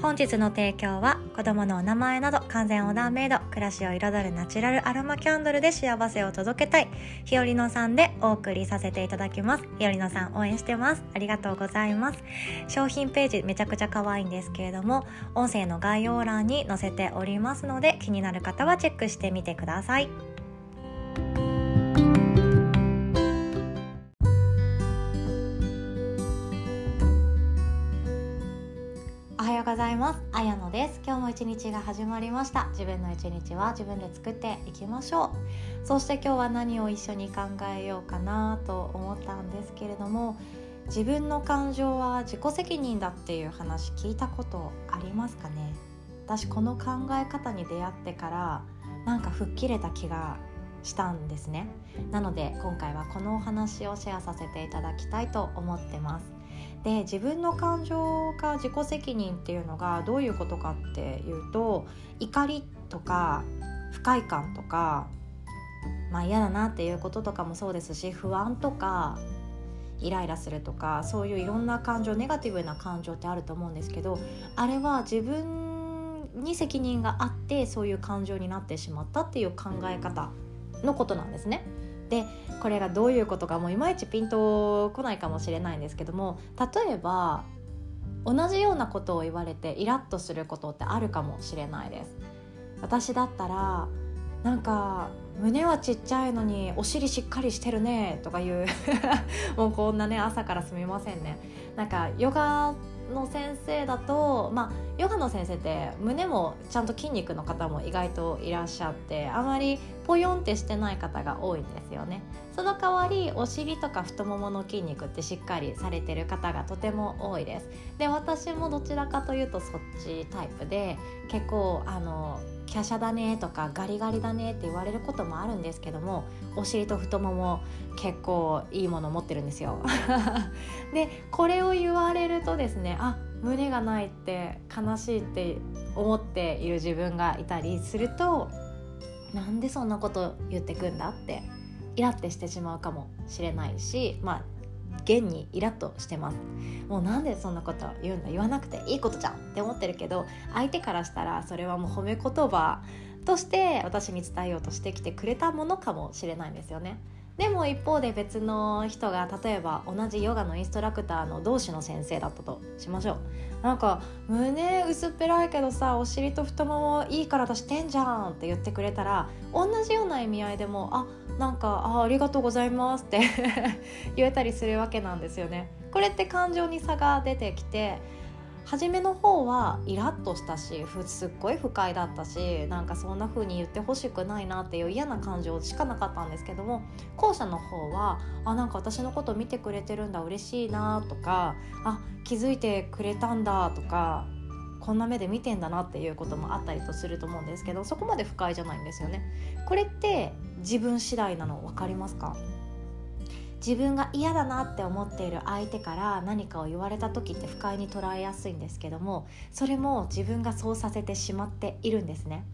本日の提供は子供のお名前など完全オーダーメイド暮らしを彩るナチュラルアロマキャンドルで幸せを届けたいひよりのさんでお送りさせていただきます。ひよりのさん応援してます。ありがとうございます。商品ページめちゃくちゃ可愛いんですけれども音声の概要欄に載せておりますので気になる方はチェックしてみてください。ようございます。あやのです。今日も一日が始まりました。自分の一日は自分で作っていきましょう。そして今日は何を一緒に考えようかなと思ったんですけれども自分の感情は自己責任だっていう話聞いたことありますかね？私この考え方に出会ってからなんか吹っ切れた気がしたんですね。なので今回はこのお話をシェアさせていただきたいと思ってます。で自分の感情が自己責任っていうのがどういうことかっていうと怒りとか不快感とかまあ嫌だなっていうこととかもそうですし不安とかイライラするとかそういういろんな感情ネガティブな感情ってあると思うんですけどあれは自分に責任があってそういう感情になってしまったっていう考え方のことなんですね。でこれがどういうことかもういまいちピンとこないかもしれないんですけども例えば同じようなことを言われてイラッとすることってあるかもしれないです。私だったらなんか胸はちっちゃいのにお尻しっかりしてるねとかいう もうこんなね朝からすみませんね。なんかヨガの先生だとまあヨガの先生って胸もちゃんと筋肉の方も意外といらっしゃってあまりポヨンってしてない方が多いんですよね。その代わりお尻とか太ももの筋肉ってしっかりされてる方がとても多いです。で私もどちらかというとそっちタイプで結構あの華奢だねとかガリガリだねって言われることもあるんですけどもお尻と太もも結構いいもの持ってるんですよ。でこれを言われるとですねあ胸がないって悲しいって思っている自分がいたりするとなんでそんなこと言ってくんだってイラってしてしまうかもしれないしまあ現にイラッとしてます。もうなんでそんなこと言うんだ？言わなくていいことじゃんって思ってるけど相手からしたらそれはもう褒め言葉として私に伝えようとしてきてくれたものかもしれないんですよね。でも一方で別の人が例えば同じヨガのインストラクターの同志の先生だったとしましょう。なんか胸薄っぺらいけどさお尻と太ももいい体してんじゃんって言ってくれたら同じような意味合いでもあなんかあありがとうございますって言えたりするわけなんですよね。これって感情に差が出てきて初めの方はイラッとしたしすっごい不快だったしなんかそんな風に言ってほしくないなっていう嫌な感情しかなかったんですけども後者の方はあなんか私のこと見てくれてるんだ嬉しいなとかあ気づいてくれたんだとかこんな目で見てんだなっていうこともあったりとすると思うんですけどそこまで不快じゃないんですよね。これって自分次第なの分かりますか？自分が嫌だなって思っている相手から何かを言われた時って不快に捉えやすいんですけどもそれも自分がそうさせてしまっているんですね。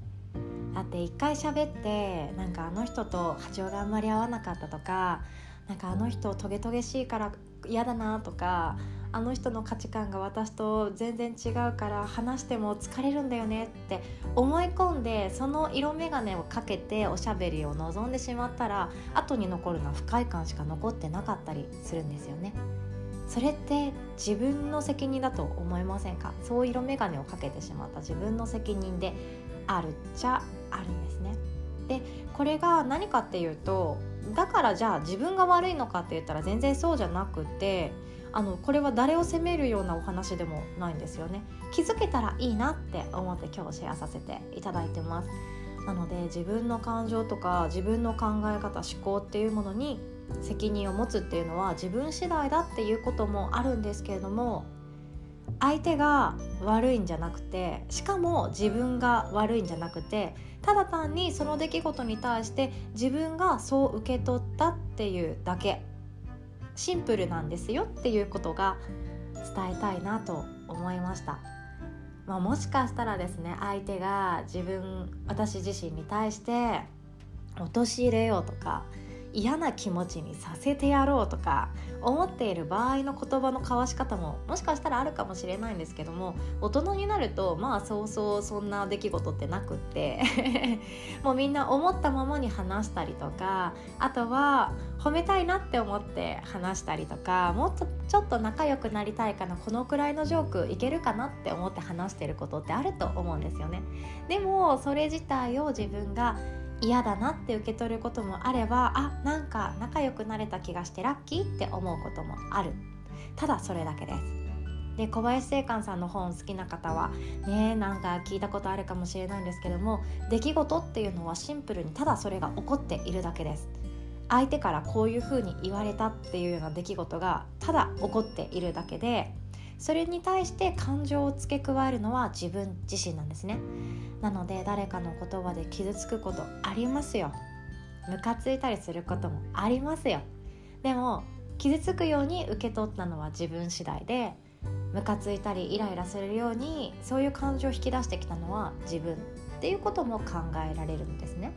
だって一回喋ってなんかあの人と波長があんまり合わなかったとかなんかあの人トゲトゲしいから嫌だなとかあの人の価値観が私と全然違うから話しても疲れるんだよねって思い込んでその色眼鏡をかけておしゃべりを望んでしまったら後に残るのは不快感しか残ってなかったりするんですよね。それって自分の責任だと思いませんか？そう色眼鏡をかけてしまった自分の責任であるっちゃあるんですね。でこれが何かっていうとだからじゃあ自分が悪いのかって言ったら全然そうじゃなくてあのこれは誰を責めるようなお話でもないんですよね。気づけたらいいなって思って今日シェアさせていただいてます。なので自分の感情とか自分の考え方思考っていうものに責任を持つっていうのは自分次第だっていうこともあるんですけれども相手が悪いんじゃなくてしかも自分が悪いんじゃなくてただ単にその出来事に対して自分がそう受け取ったっていうだけシンプルなんですよっていうことが伝えたいなと思いました。まあ、もしかしたらですね相手が自分私自身に対して陥れようとか嫌な気持ちにさせてやろうとか思っている場合の言葉の交わし方ももしかしたらあるかもしれないんですけども大人になるとまあそうそうそんな出来事ってなくって もうみんな思ったままに話したりとかあとは褒めたいなって思って話したりとかもっとちょっと仲良くなりたいかなこのくらいのジョークいけるかなって思って話してることってあると思うんですよね。でもそれ自体を自分が嫌だなって受け取ることもあればあなんか仲良くなれた気がしてラッキーって思うこともある。ただそれだけです。で小林正観さんの本好きな方はねなんか聞いたことあるかもしれないんですけども出来事っていうのはシンプルにただそれが起こっているだけです。相手からこういうふうに言われたっていうような出来事がただ起こっているだけでそれに対して感情を付け加えるのは自分自身なんですね。なので誰かの言葉で傷つくことありますよ。ムカついたりすることもありますよ。でも傷つくように受け取ったのは自分次第でムカついたりイライラするようにそういう感情を引き出してきたのは自分っていうことも考えられるんですね。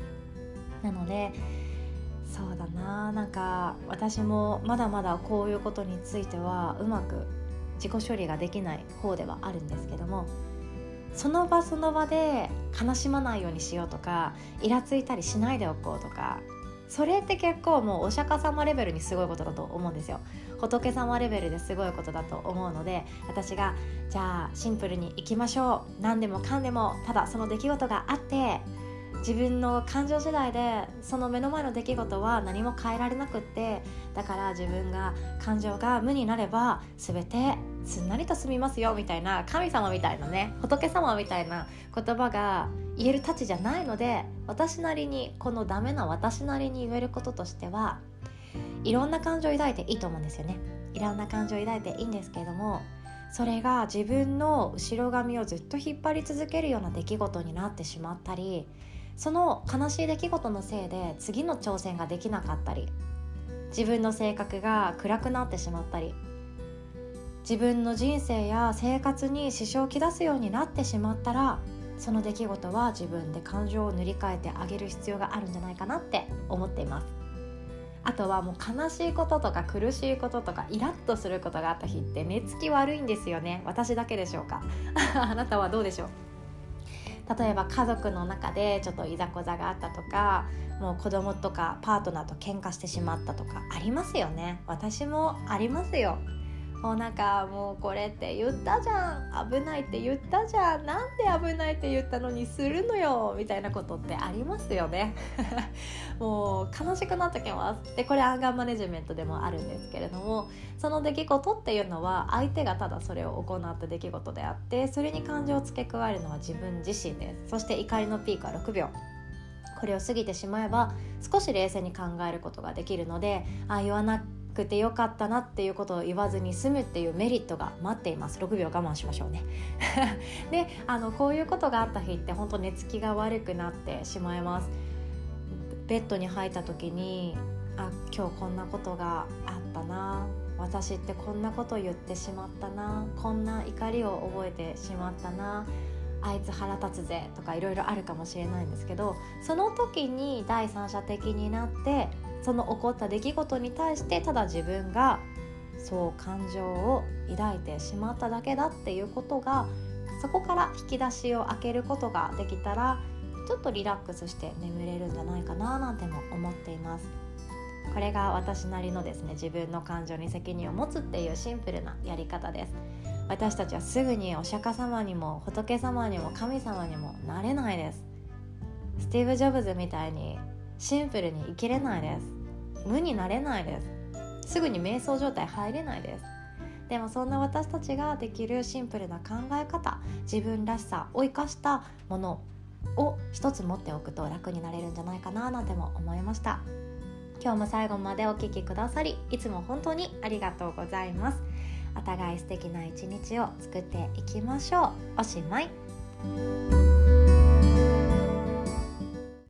なのでそうだな。なんか私もまだまだこういうことについてはうまく自己処理ができない方ではあるんですけどもその場その場で悲しまないようにしようとかイラついたりしないでおこうとかそれって結構もうお釈迦様レベルにすごいことだと思うんですよ。仏様レベルですごいことだと思うので私がじゃあシンプルにいきましょう。何でもかんでもただその出来事があって自分の感情次第でその目の前の出来事は何も変えられなくってだから自分が感情が無になれば全てすんなりと済みますよみたいな神様みたいなね仏様みたいな言葉が言えるたちじゃないので私なりにこのダメな私なりに言えることとしてはいろんな感情を抱いていいと思うんですよね。いろんな感情を抱いていいんですけれどもそれが自分の後ろ髪をずっと引っ張り続けるような出来事になってしまったりその悲しい出来事のせいで次の挑戦ができなかったり自分の性格が暗くなってしまったり自分の人生や生活に支障をき出すようになってしまったらその出来事は自分で感情を塗り替えてあげる必要があるんじゃないかなって思っています。あとはもう悲しいこととか苦しいこととかイラッとすることがあった日って寝つき悪いんですよね。私だけでしょうか？あなたはどうでしょう？例えば家族の中でちょっといざこざがあったとかもう子供とかパートナーと喧嘩してしまったとかありますよね。私もありますよ。もうなんかもうこれって言ったじゃん。危ないって言ったじゃんなんで危ないって言ったのにするのよみたいなことってありますよね。もう悲しくなってきますでこれアンガーマネジメントでもあるんですけれども。その出来事っていうのは相手がただそれを行った出来事であってそれに感情を付け加えるのは自分自身です。そして怒りのピークは6秒。これを過ぎてしまえば少し冷静に考えることができるのであ言わなくてよかったなっていうことを言わずに済むっていうメリットが待っています。6秒我慢しましょうね。であのこういうことがあった日って本当寝つきが悪くなってしまいます。ベッドに入った時にあ今日こんなことがあったな。私ってこんなこと言ってしまったな。こんな怒りを覚えてしまったな。あいつ腹立つぜとかいろいろあるかもしれないんですけどその時に第三者的になってその起こった出来事に対してただ自分がそう感情を抱いてしまっただけだっていうことがそこから引き出しを開けることができたらちょっとリラックスして眠れるんじゃないかななんても思っています。これが私なりのですね自分の感情に責任を持つっていうシンプルなやり方です。私たちはすぐにお釈迦様にも仏様にも神様にもなれないです。スティーブ・ジョブズみたいにシンプルに生きれないです。無になれないです。すぐに瞑想状態入れないです。でもそんな私たちができるシンプルな考え方自分らしさを生かしたものを一つ持っておくと楽になれるんじゃないかななんても思いました。今日も最後までお聴きくださりいつも本当にありがとうございます。お互い素敵な一日を作っていきましょう。おしまい。